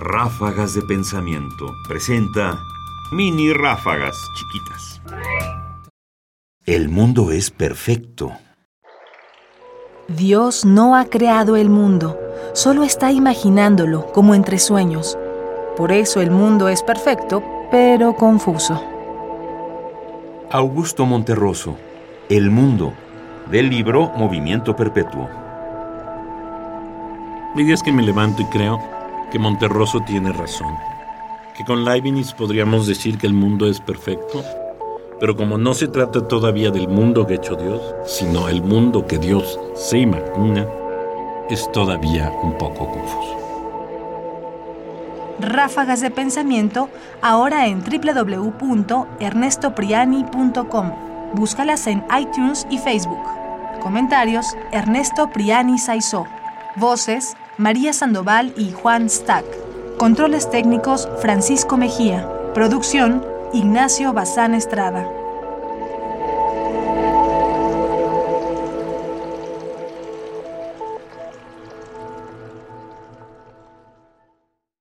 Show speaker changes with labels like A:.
A: Ráfagas de Pensamiento presenta mini ráfagas chiquitas. El mundo es perfecto.
B: Dios no ha creado el mundo, solo está imaginándolo como entre sueños. Por eso el mundo es perfecto, pero confuso.
A: Augusto Monterroso, El mundo, del libro Movimiento Perpetuo.
C: Hay días que me levanto y creo que Monterroso tiene razón. Que con Leibniz podríamos decir que el mundo es perfecto, pero como no se trata todavía del mundo que ha hecho Dios, sino el mundo que Dios se imagina, es todavía un poco confuso.
B: Ráfagas de pensamiento ahora en www.ernestopriani.com. Búscalas en iTunes y Facebook. Comentarios: Ernesto Priani Saizó. Voces: María Sandoval y Juan Stack. Controles técnicos: Francisco Mejía. Producción: Ignacio Bazán Estrada.